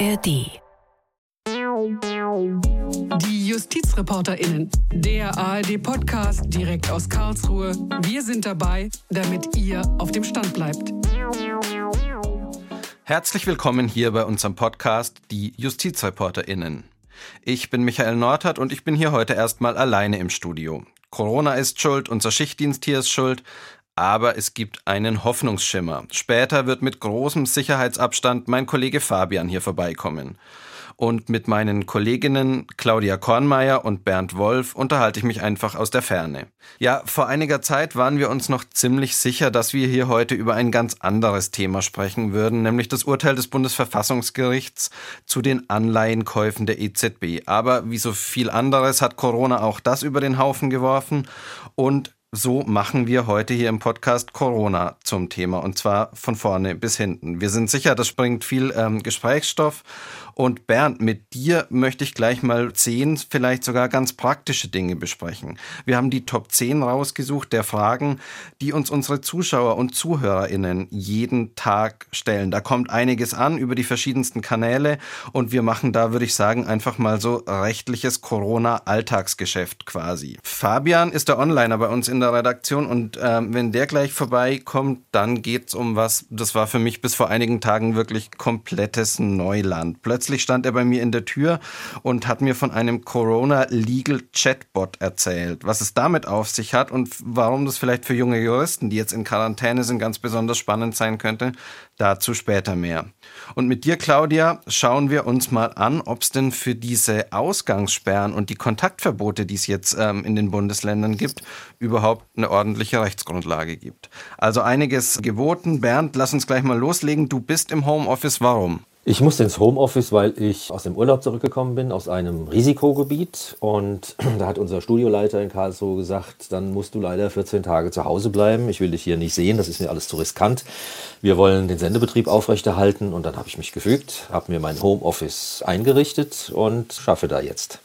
ARD. Die JustizreporterInnen, der ARD-Podcast direkt aus Karlsruhe. Wir sind dabei, damit ihr auf dem Stand bleibt. Herzlich willkommen hier bei unserem Podcast Die JustizreporterInnen. Ich bin Michael Nordhardt und ich bin hier heute erstmal alleine im Studio. Corona ist schuld, unser Schichtdienst hier ist schuld, aber es gibt einen Hoffnungsschimmer. Später wird mit großem Sicherheitsabstand mein Kollege Fabian hier vorbeikommen. Und mit meinen Kolleginnen Claudia Kornmeier und Bernd Wolf unterhalte ich mich einfach aus der Ferne. Ja, vor einiger Zeit waren wir uns noch ziemlich sicher, dass wir hier heute über ein ganz anderes Thema sprechen würden, nämlich das Urteil des Bundesverfassungsgerichts zu den Anleihenkäufen der EZB. Aber wie so viel anderes hat Corona auch das über den Haufen geworfen und so machen wir heute hier im Podcast Corona zum Thema und zwar von vorne bis hinten. Wir sind sicher, das bringt viel ähm, Gesprächsstoff und Bernd, mit dir möchte ich gleich mal zehn, vielleicht sogar ganz praktische Dinge besprechen. Wir haben die Top 10 rausgesucht der Fragen, die uns unsere Zuschauer und ZuhörerInnen jeden Tag stellen. Da kommt einiges an über die verschiedensten Kanäle und wir machen da, würde ich sagen, einfach mal so rechtliches Corona-Alltagsgeschäft quasi. Fabian ist der Onliner bei uns in der Redaktion und ähm, wenn der gleich vorbeikommt, dann geht's um was, das war für mich bis vor einigen Tagen wirklich komplettes Neuland. Plötzlich Plötzlich stand er bei mir in der Tür und hat mir von einem Corona Legal Chatbot erzählt, was es damit auf sich hat und warum das vielleicht für junge Juristen, die jetzt in Quarantäne sind, ganz besonders spannend sein könnte. Dazu später mehr. Und mit dir, Claudia, schauen wir uns mal an, ob es denn für diese Ausgangssperren und die Kontaktverbote, die es jetzt ähm, in den Bundesländern gibt, überhaupt eine ordentliche Rechtsgrundlage gibt. Also einiges geboten. Bernd, lass uns gleich mal loslegen. Du bist im Homeoffice. Warum? Ich musste ins Homeoffice, weil ich aus dem Urlaub zurückgekommen bin, aus einem Risikogebiet. Und da hat unser Studioleiter in Karlsruhe gesagt, dann musst du leider 14 Tage zu Hause bleiben. Ich will dich hier nicht sehen, das ist mir alles zu riskant. Wir wollen den Sendebetrieb aufrechterhalten. Und dann habe ich mich gefügt, habe mir mein Homeoffice eingerichtet und schaffe da jetzt.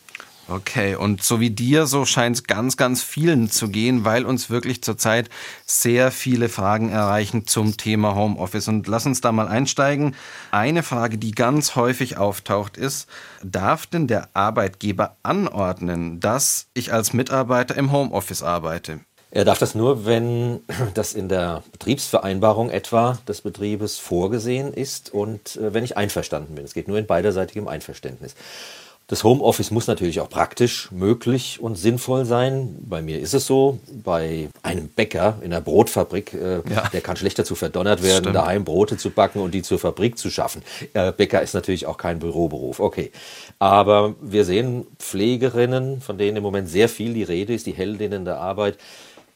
Okay, und so wie dir, so scheint es ganz, ganz vielen zu gehen, weil uns wirklich zurzeit sehr viele Fragen erreichen zum Thema Homeoffice. Und lass uns da mal einsteigen. Eine Frage, die ganz häufig auftaucht, ist, darf denn der Arbeitgeber anordnen, dass ich als Mitarbeiter im Homeoffice arbeite? Er darf das nur, wenn das in der Betriebsvereinbarung etwa des Betriebes vorgesehen ist und äh, wenn ich einverstanden bin. Es geht nur in beiderseitigem Einverständnis. Das Homeoffice muss natürlich auch praktisch möglich und sinnvoll sein. Bei mir ist es so. Bei einem Bäcker in einer Brotfabrik, äh, ja. der kann schlecht dazu verdonnert werden, Stimmt. daheim Brote zu backen und die zur Fabrik zu schaffen. Äh, Bäcker ist natürlich auch kein Büroberuf. Okay. Aber wir sehen Pflegerinnen, von denen im Moment sehr viel die Rede ist, die Heldinnen der Arbeit.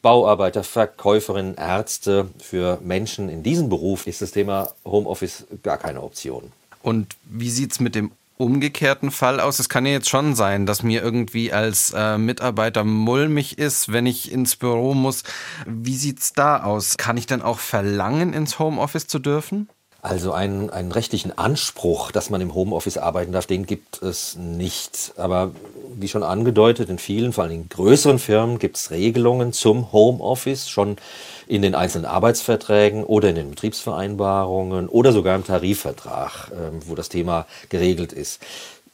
Bauarbeiter, Verkäuferinnen, Ärzte. Für Menschen in diesem Beruf ist das Thema Homeoffice gar keine Option. Und wie sieht es mit dem umgekehrten Fall aus? Es kann ja jetzt schon sein, dass mir irgendwie als äh, Mitarbeiter mulmig ist, wenn ich ins Büro muss. Wie sieht's da aus? Kann ich denn auch verlangen, ins Homeoffice zu dürfen? Also einen, einen rechtlichen Anspruch, dass man im Homeoffice arbeiten darf, den gibt es nicht. Aber wie schon angedeutet, in vielen, vor allem in größeren Firmen gibt es Regelungen zum Homeoffice schon in den einzelnen Arbeitsverträgen oder in den Betriebsvereinbarungen oder sogar im Tarifvertrag, ähm, wo das Thema geregelt ist.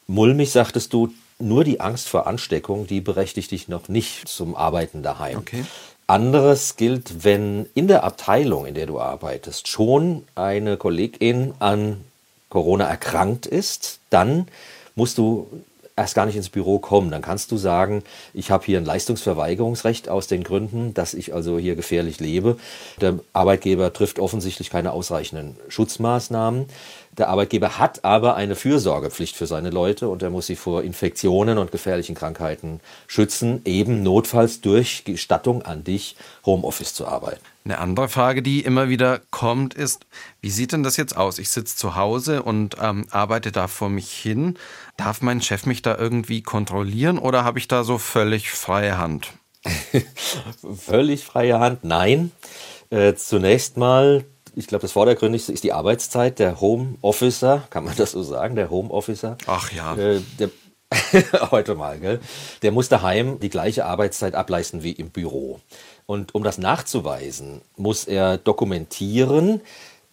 Mulmig sagtest du, nur die Angst vor Ansteckung, die berechtigt dich noch nicht zum Arbeiten daheim. Okay. Anderes gilt, wenn in der Abteilung, in der du arbeitest, schon eine Kollegin an Corona erkrankt ist, dann musst du erst gar nicht ins Büro kommen. Dann kannst du sagen, ich habe hier ein Leistungsverweigerungsrecht aus den Gründen, dass ich also hier gefährlich lebe. Der Arbeitgeber trifft offensichtlich keine ausreichenden Schutzmaßnahmen. Der Arbeitgeber hat aber eine Fürsorgepflicht für seine Leute und er muss sie vor Infektionen und gefährlichen Krankheiten schützen, eben notfalls durch Gestattung an dich, Homeoffice zu arbeiten. Eine andere Frage, die immer wieder kommt, ist, wie sieht denn das jetzt aus? Ich sitze zu Hause und ähm, arbeite da vor mich hin. Darf mein Chef mich da irgendwie kontrollieren oder habe ich da so völlig freie Hand? völlig freie Hand, nein. Äh, zunächst mal ich glaube, das Vordergründigste ist die Arbeitszeit. Der Home Officer, kann man das so sagen, der Home Officer. Ach ja. Äh, heute mal, gell? Der muss daheim die gleiche Arbeitszeit ableisten wie im Büro. Und um das nachzuweisen, muss er dokumentieren,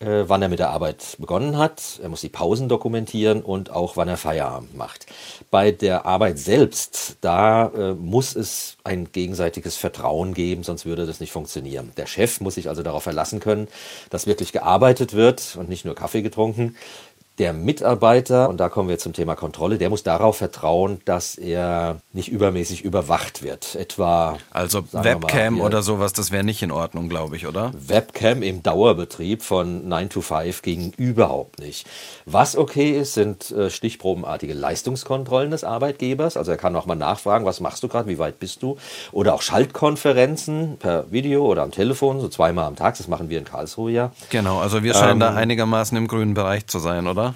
äh, wann er mit der Arbeit begonnen hat, er muss die Pausen dokumentieren und auch wann er Feierabend macht. Bei der Arbeit selbst, da äh, muss es ein gegenseitiges Vertrauen geben, sonst würde das nicht funktionieren. Der Chef muss sich also darauf verlassen können, dass wirklich gearbeitet wird und nicht nur Kaffee getrunken. Der Mitarbeiter, und da kommen wir zum Thema Kontrolle, der muss darauf vertrauen, dass er nicht übermäßig überwacht wird. Etwa. Also Webcam mal, oder sowas, das wäre nicht in Ordnung, glaube ich, oder? Webcam im Dauerbetrieb von 9 to 5 ging überhaupt nicht. Was okay ist, sind äh, stichprobenartige Leistungskontrollen des Arbeitgebers. Also er kann auch mal nachfragen, was machst du gerade, wie weit bist du? Oder auch Schaltkonferenzen per Video oder am Telefon, so zweimal am Tag. Das machen wir in Karlsruhe ja. Genau, also wir scheinen ähm, da einigermaßen im grünen Bereich zu sein, oder?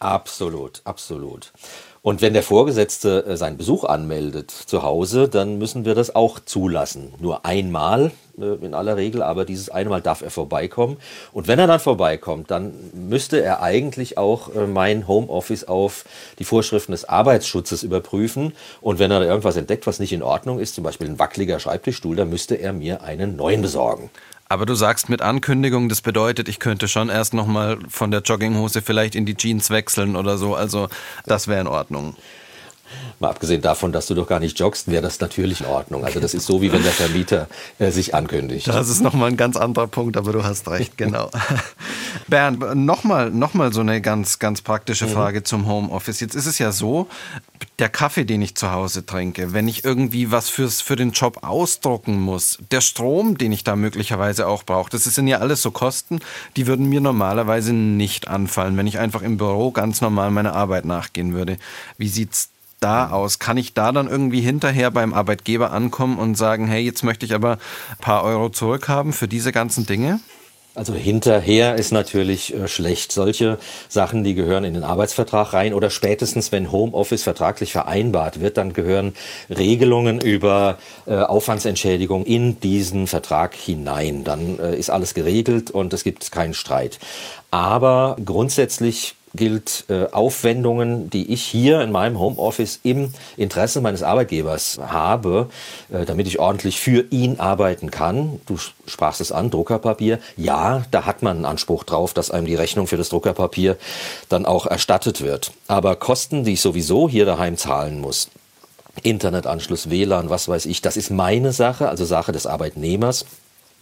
Absolut, absolut. Und wenn der Vorgesetzte äh, seinen Besuch anmeldet zu Hause, dann müssen wir das auch zulassen. Nur einmal äh, in aller Regel, aber dieses einmal darf er vorbeikommen. Und wenn er dann vorbeikommt, dann müsste er eigentlich auch äh, mein Homeoffice auf die Vorschriften des Arbeitsschutzes überprüfen. Und wenn er irgendwas entdeckt, was nicht in Ordnung ist, zum Beispiel ein wackeliger Schreibtischstuhl, dann müsste er mir einen neuen besorgen. Aber du sagst mit Ankündigung, das bedeutet, ich könnte schon erst nochmal von der Jogginghose vielleicht in die Jeans wechseln oder so. Also das wäre in Ordnung. Mal abgesehen davon, dass du doch gar nicht joggst, wäre das natürlich in Ordnung. Also das ist so, wie wenn der Vermieter äh, sich ankündigt. Das ist nochmal ein ganz anderer Punkt, aber du hast recht, genau. Bernd, nochmal noch mal so eine ganz, ganz praktische mhm. Frage mhm. zum Homeoffice. Jetzt ist es ja so, der Kaffee, den ich zu Hause trinke, wenn ich irgendwie was fürs, für den Job ausdrucken muss, der Strom, den ich da möglicherweise auch brauche, das sind ja alles so Kosten, die würden mir normalerweise nicht anfallen, wenn ich einfach im Büro ganz normal meiner Arbeit nachgehen würde. Wie sieht's da aus? Kann ich da dann irgendwie hinterher beim Arbeitgeber ankommen und sagen, hey, jetzt möchte ich aber ein paar Euro zurückhaben für diese ganzen Dinge? Also hinterher ist natürlich äh, schlecht. Solche Sachen, die gehören in den Arbeitsvertrag rein oder spätestens, wenn Homeoffice vertraglich vereinbart wird, dann gehören Regelungen über äh, Aufwandsentschädigung in diesen Vertrag hinein. Dann äh, ist alles geregelt und es gibt keinen Streit. Aber grundsätzlich gilt äh, Aufwendungen, die ich hier in meinem Homeoffice im Interesse meines Arbeitgebers habe, äh, damit ich ordentlich für ihn arbeiten kann. Du sprachst es an, Druckerpapier. Ja, da hat man einen Anspruch drauf, dass einem die Rechnung für das Druckerpapier dann auch erstattet wird. Aber Kosten, die ich sowieso hier daheim zahlen muss, Internetanschluss, WLAN, was weiß ich, das ist meine Sache, also Sache des Arbeitnehmers.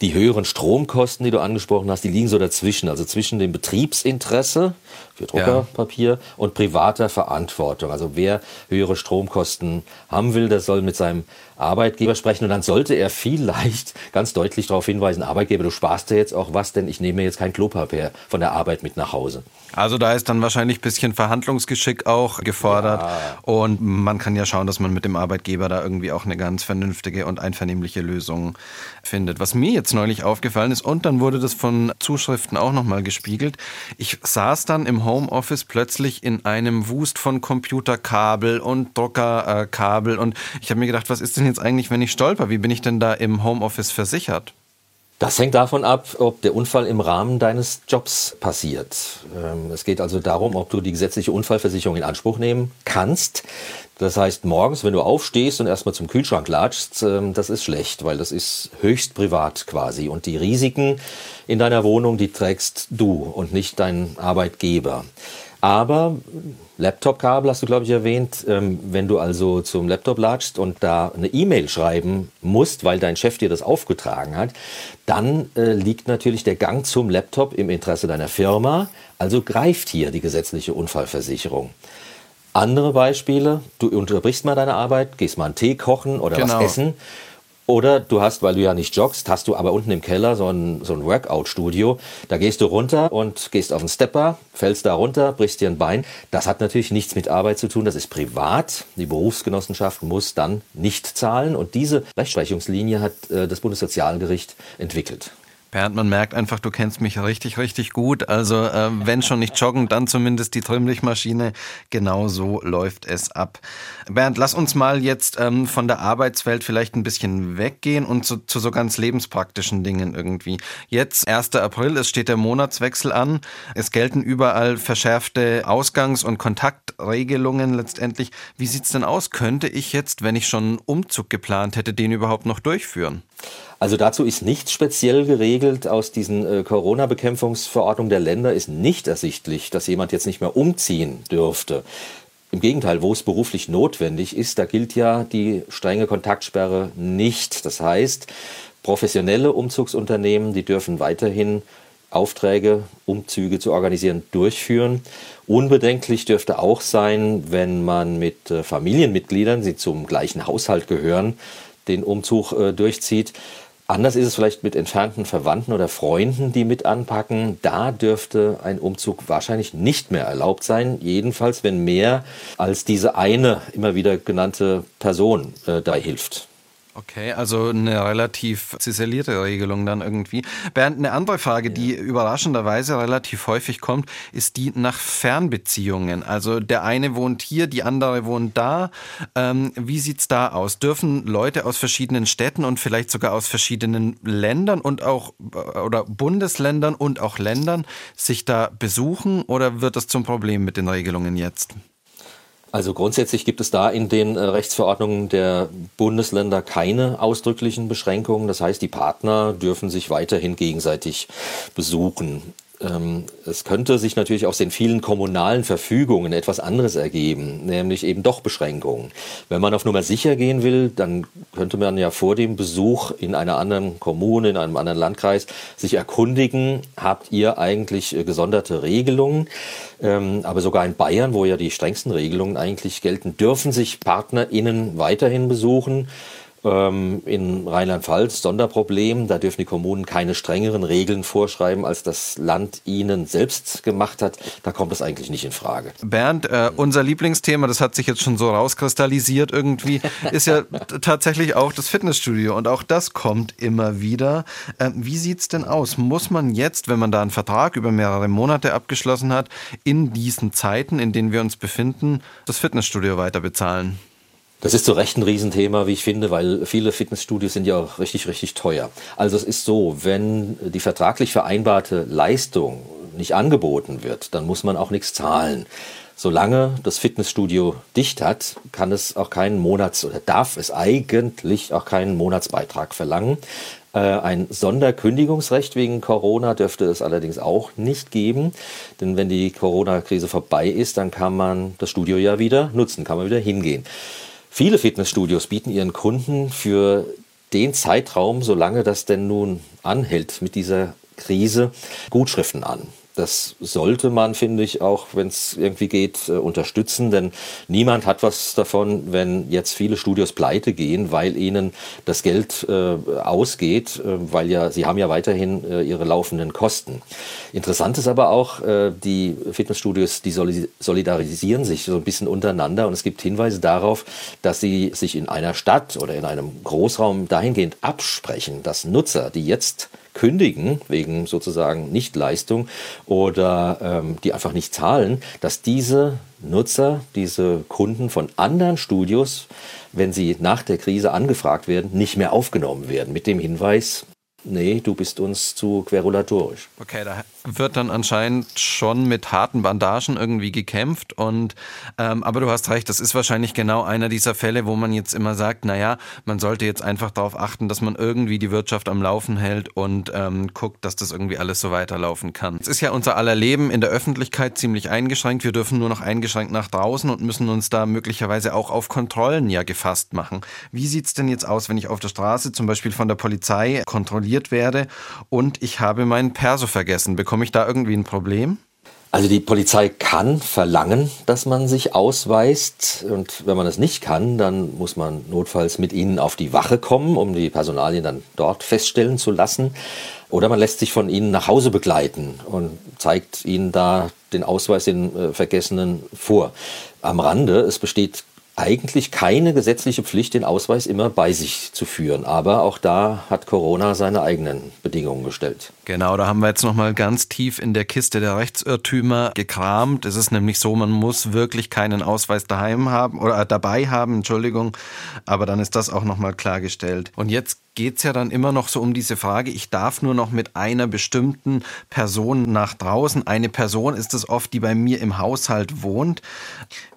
Die höheren Stromkosten, die du angesprochen hast, die liegen so dazwischen, also zwischen dem Betriebsinteresse für Druckerpapier ja. und privater Verantwortung. Also wer höhere Stromkosten haben will, der soll mit seinem Arbeitgeber sprechen und dann sollte er vielleicht ganz deutlich darauf hinweisen, Arbeitgeber, du sparst dir jetzt auch was, denn ich nehme jetzt kein Klopapier von der Arbeit mit nach Hause. Also da ist dann wahrscheinlich ein bisschen Verhandlungsgeschick auch gefordert ja. und man kann ja schauen, dass man mit dem Arbeitgeber da irgendwie auch eine ganz vernünftige und einvernehmliche Lösung findet. Was mir jetzt neulich aufgefallen ist und dann wurde das von Zuschriften auch nochmal gespiegelt, ich saß dann im Homeoffice plötzlich in einem Wust von Computerkabel und Druckerkabel und ich habe mir gedacht, was ist denn jetzt eigentlich, wenn ich stolper? Wie bin ich denn da im Homeoffice versichert? Das hängt davon ab, ob der Unfall im Rahmen deines Jobs passiert. Ähm, es geht also darum, ob du die gesetzliche Unfallversicherung in Anspruch nehmen kannst. Das heißt, morgens, wenn du aufstehst und erstmal zum Kühlschrank latschst, ähm, das ist schlecht, weil das ist höchst privat quasi. Und die Risiken in deiner Wohnung, die trägst du und nicht dein Arbeitgeber. Aber Laptop-Kabel hast du, glaube ich, erwähnt. Ähm, wenn du also zum Laptop latschst und da eine E-Mail schreiben musst, weil dein Chef dir das aufgetragen hat, dann äh, liegt natürlich der Gang zum Laptop im Interesse deiner Firma. Also greift hier die gesetzliche Unfallversicherung. Andere Beispiele, du unterbrichst mal deine Arbeit, gehst mal einen Tee kochen oder genau. was essen oder du hast, weil du ja nicht joggst, hast du aber unten im Keller so ein, so ein Workout-Studio. Da gehst du runter und gehst auf den Stepper, fällst da runter, brichst dir ein Bein. Das hat natürlich nichts mit Arbeit zu tun, das ist privat. Die Berufsgenossenschaft muss dann nicht zahlen. Und diese Rechtsprechungslinie hat äh, das Bundessozialgericht entwickelt. Bernd, man merkt einfach, du kennst mich richtig, richtig gut. Also äh, wenn schon nicht joggen, dann zumindest die Trimmlichtmaschine. Genau so läuft es ab. Bernd, lass uns mal jetzt ähm, von der Arbeitswelt vielleicht ein bisschen weggehen und zu, zu so ganz lebenspraktischen Dingen irgendwie. Jetzt, 1. April, es steht der Monatswechsel an. Es gelten überall verschärfte Ausgangs- und Kontaktregelungen letztendlich. Wie sieht's denn aus? Könnte ich jetzt, wenn ich schon einen Umzug geplant hätte, den überhaupt noch durchführen? Also dazu ist nichts speziell geregelt. Aus diesen äh, Corona-Bekämpfungsverordnungen der Länder ist nicht ersichtlich, dass jemand jetzt nicht mehr umziehen dürfte. Im Gegenteil, wo es beruflich notwendig ist, da gilt ja die strenge Kontaktsperre nicht. Das heißt, professionelle Umzugsunternehmen, die dürfen weiterhin Aufträge, Umzüge zu organisieren, durchführen. Unbedenklich dürfte auch sein, wenn man mit äh, Familienmitgliedern, die zum gleichen Haushalt gehören, den Umzug äh, durchzieht. Anders ist es vielleicht mit entfernten Verwandten oder Freunden, die mit anpacken. Da dürfte ein Umzug wahrscheinlich nicht mehr erlaubt sein. Jedenfalls, wenn mehr als diese eine immer wieder genannte Person äh, da hilft. Okay, also eine relativ ziselierte Regelung dann irgendwie. Bernd, eine andere Frage, die überraschenderweise relativ häufig kommt, ist die nach Fernbeziehungen. Also der eine wohnt hier, die andere wohnt da. Ähm, wie sieht's da aus? Dürfen Leute aus verschiedenen Städten und vielleicht sogar aus verschiedenen Ländern und auch äh, oder Bundesländern und auch Ländern sich da besuchen oder wird das zum Problem mit den Regelungen jetzt? Also grundsätzlich gibt es da in den äh, Rechtsverordnungen der Bundesländer keine ausdrücklichen Beschränkungen. Das heißt, die Partner dürfen sich weiterhin gegenseitig besuchen. Ähm, es könnte sich natürlich aus den vielen kommunalen Verfügungen etwas anderes ergeben, nämlich eben doch Beschränkungen. Wenn man auf Nummer sicher gehen will, dann könnte man ja vor dem Besuch in einer anderen Kommune, in einem anderen Landkreis sich erkundigen, habt ihr eigentlich äh, gesonderte Regelungen? Ähm, aber sogar in Bayern, wo ja die strengsten Regelungen eigentlich gelten, dürfen sich PartnerInnen weiterhin besuchen. Ähm, in Rheinland-Pfalz Sonderproblem. Da dürfen die Kommunen keine strengeren Regeln vorschreiben, als das Land ihnen selbst gemacht hat. Da kommt es eigentlich nicht in Frage. Bernd, äh, unser Lieblingsthema, das hat sich jetzt schon so rauskristallisiert irgendwie, ist ja tatsächlich auch das Fitnessstudio. Und auch das kommt immer wieder. Äh, wie sieht's denn aus? Muss man jetzt, wenn man da einen Vertrag über mehrere Monate abgeschlossen hat, in diesen Zeiten, in denen wir uns befinden, das Fitnessstudio weiter bezahlen? Das ist zu Recht ein Riesenthema, wie ich finde, weil viele Fitnessstudios sind ja auch richtig, richtig teuer. Also es ist so, wenn die vertraglich vereinbarte Leistung nicht angeboten wird, dann muss man auch nichts zahlen. Solange das Fitnessstudio dicht hat, kann es auch keinen Monats- oder darf es eigentlich auch keinen Monatsbeitrag verlangen. Äh, ein Sonderkündigungsrecht wegen Corona dürfte es allerdings auch nicht geben, denn wenn die Corona-Krise vorbei ist, dann kann man das Studio ja wieder nutzen, kann man wieder hingehen. Viele Fitnessstudios bieten ihren Kunden für den Zeitraum, solange das denn nun anhält mit dieser Krise, Gutschriften an. Das sollte man, finde ich, auch, wenn es irgendwie geht, äh, unterstützen, denn niemand hat was davon, wenn jetzt viele Studios pleite gehen, weil ihnen das Geld äh, ausgeht, äh, weil ja sie haben ja weiterhin äh, ihre laufenden Kosten. Interessant ist aber auch, äh, die Fitnessstudios, die solidarisieren sich so ein bisschen untereinander und es gibt Hinweise darauf, dass sie sich in einer Stadt oder in einem Großraum dahingehend absprechen, dass Nutzer, die jetzt kündigen wegen sozusagen Nichtleistung oder ähm, die einfach nicht zahlen, dass diese Nutzer, diese Kunden von anderen Studios, wenn sie nach der Krise angefragt werden, nicht mehr aufgenommen werden. Mit dem Hinweis, nee, du bist uns zu querulatorisch. Okay, da wird dann anscheinend schon mit harten Bandagen irgendwie gekämpft. Und ähm, aber du hast recht, das ist wahrscheinlich genau einer dieser Fälle, wo man jetzt immer sagt, naja, man sollte jetzt einfach darauf achten, dass man irgendwie die Wirtschaft am Laufen hält und ähm, guckt, dass das irgendwie alles so weiterlaufen kann. Es ist ja unser aller Leben in der Öffentlichkeit ziemlich eingeschränkt. Wir dürfen nur noch eingeschränkt nach draußen und müssen uns da möglicherweise auch auf Kontrollen ja gefasst machen. Wie sieht's denn jetzt aus, wenn ich auf der Straße zum Beispiel von der Polizei kontrolliert werde und ich habe meinen Perso vergessen? Bekomme Bekomme ich da irgendwie ein Problem? Also die Polizei kann verlangen, dass man sich ausweist. Und wenn man es nicht kann, dann muss man notfalls mit ihnen auf die Wache kommen, um die Personalien dann dort feststellen zu lassen. Oder man lässt sich von ihnen nach Hause begleiten und zeigt ihnen da den Ausweis, den äh, Vergessenen vor. Am Rande, es besteht eigentlich keine gesetzliche Pflicht, den Ausweis immer bei sich zu führen. Aber auch da hat Corona seine eigenen Bedingungen gestellt. Genau, da haben wir jetzt nochmal ganz tief in der Kiste der Rechtsirrtümer gekramt. Es ist nämlich so, man muss wirklich keinen Ausweis daheim haben oder dabei haben, Entschuldigung. Aber dann ist das auch nochmal klargestellt. Und jetzt geht es ja dann immer noch so um diese Frage, ich darf nur noch mit einer bestimmten Person nach draußen. Eine Person ist es oft, die bei mir im Haushalt wohnt.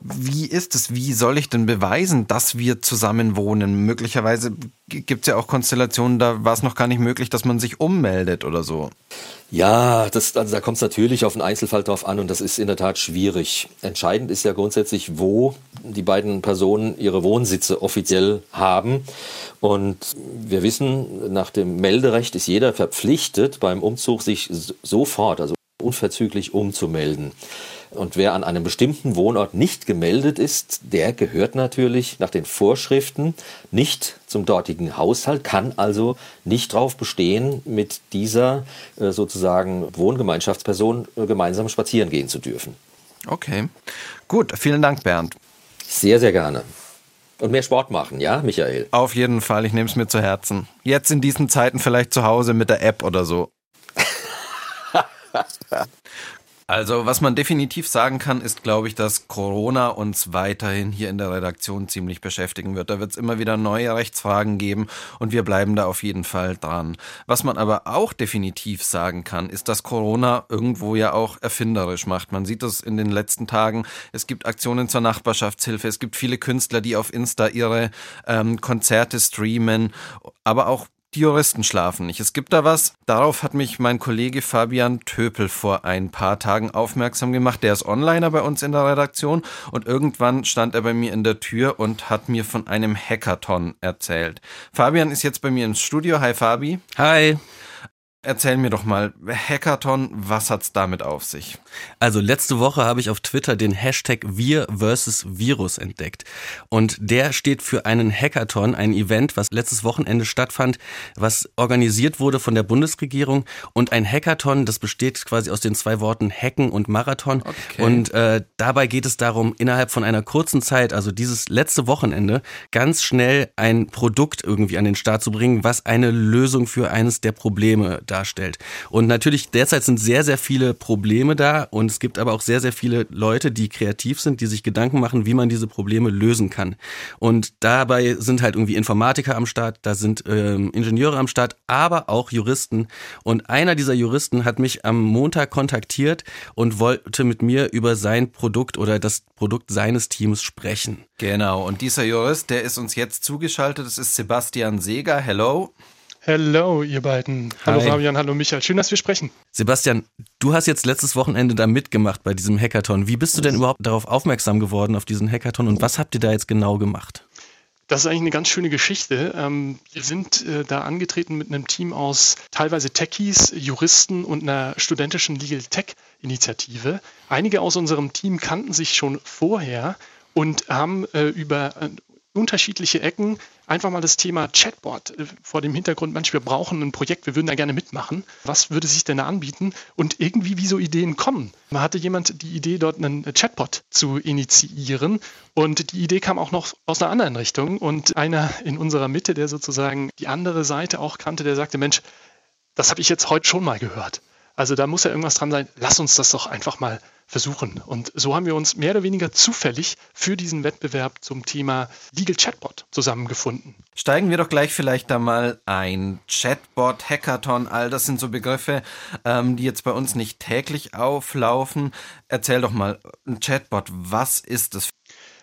Wie ist es? Wie soll ich denn beweisen, dass wir zusammen wohnen? Möglicherweise gibt es ja auch Konstellationen, da war es noch gar nicht möglich, dass man sich ummeldet oder so. Ja, das, also da kommt es natürlich auf den Einzelfall drauf an und das ist in der Tat schwierig. Entscheidend ist ja grundsätzlich, wo die beiden Personen ihre Wohnsitze offiziell haben. Und wir wissen, nach dem Melderecht ist jeder verpflichtet, beim Umzug sich sofort, also unverzüglich umzumelden. Und wer an einem bestimmten Wohnort nicht gemeldet ist, der gehört natürlich nach den Vorschriften nicht zum dortigen Haushalt, kann also nicht darauf bestehen, mit dieser äh, sozusagen Wohngemeinschaftsperson äh, gemeinsam spazieren gehen zu dürfen. Okay, gut, vielen Dank, Bernd. Sehr, sehr gerne. Und mehr Sport machen, ja, Michael? Auf jeden Fall, ich nehme es mir zu Herzen. Jetzt in diesen Zeiten vielleicht zu Hause mit der App oder so. Also, was man definitiv sagen kann, ist, glaube ich, dass Corona uns weiterhin hier in der Redaktion ziemlich beschäftigen wird. Da wird es immer wieder neue Rechtsfragen geben und wir bleiben da auf jeden Fall dran. Was man aber auch definitiv sagen kann, ist, dass Corona irgendwo ja auch erfinderisch macht. Man sieht das in den letzten Tagen. Es gibt Aktionen zur Nachbarschaftshilfe. Es gibt viele Künstler, die auf Insta ihre ähm, Konzerte streamen, aber auch die Juristen schlafen nicht. Es gibt da was. Darauf hat mich mein Kollege Fabian Töpel vor ein paar Tagen aufmerksam gemacht. Der ist Onliner bei uns in der Redaktion und irgendwann stand er bei mir in der Tür und hat mir von einem Hackathon erzählt. Fabian ist jetzt bei mir im Studio. Hi Fabi. Hi. Erzähl mir doch mal, Hackathon, was hat's damit auf sich? Also letzte Woche habe ich auf Twitter den Hashtag Wir versus Virus entdeckt. Und der steht für einen Hackathon, ein Event, was letztes Wochenende stattfand, was organisiert wurde von der Bundesregierung. Und ein Hackathon, das besteht quasi aus den zwei Worten Hacken und Marathon. Okay. Und äh, dabei geht es darum, innerhalb von einer kurzen Zeit, also dieses letzte Wochenende, ganz schnell ein Produkt irgendwie an den Start zu bringen, was eine Lösung für eines der Probleme darstellt. Und natürlich derzeit sind sehr, sehr viele Probleme da und es gibt aber auch sehr, sehr viele Leute, die kreativ sind, die sich Gedanken machen, wie man diese Probleme lösen kann. Und dabei sind halt irgendwie Informatiker am Start, da sind ähm, Ingenieure am Start, aber auch Juristen. Und einer dieser Juristen hat mich am Montag kontaktiert und wollte mit mir über sein Produkt oder das Produkt seines Teams sprechen. Genau, und dieser Jurist, der ist uns jetzt zugeschaltet, das ist Sebastian Seger. Hello. Hallo, ihr beiden. Hallo Hi. Fabian, hallo Michael. Schön, dass wir sprechen. Sebastian, du hast jetzt letztes Wochenende da mitgemacht bei diesem Hackathon. Wie bist du denn überhaupt darauf aufmerksam geworden, auf diesen Hackathon und was habt ihr da jetzt genau gemacht? Das ist eigentlich eine ganz schöne Geschichte. Ähm, wir sind äh, da angetreten mit einem Team aus teilweise Techies, Juristen und einer studentischen Legal Tech Initiative. Einige aus unserem Team kannten sich schon vorher und haben äh, über äh, unterschiedliche Ecken einfach mal das Thema Chatbot äh, vor dem Hintergrund, manchmal wir brauchen ein Projekt, wir würden da gerne mitmachen. Was würde sich denn da anbieten? Und irgendwie, wie so Ideen kommen. Man hatte jemand die Idee, dort einen Chatbot zu initiieren. Und die Idee kam auch noch aus einer anderen Richtung. Und einer in unserer Mitte, der sozusagen die andere Seite auch kannte, der sagte, Mensch, das habe ich jetzt heute schon mal gehört. Also da muss ja irgendwas dran sein. Lass uns das doch einfach mal versuchen. Und so haben wir uns mehr oder weniger zufällig für diesen Wettbewerb zum Thema Legal Chatbot zusammengefunden. Steigen wir doch gleich vielleicht da mal ein. Chatbot, Hackathon, all das sind so Begriffe, ähm, die jetzt bei uns nicht täglich auflaufen. Erzähl doch mal, ein Chatbot, was ist das?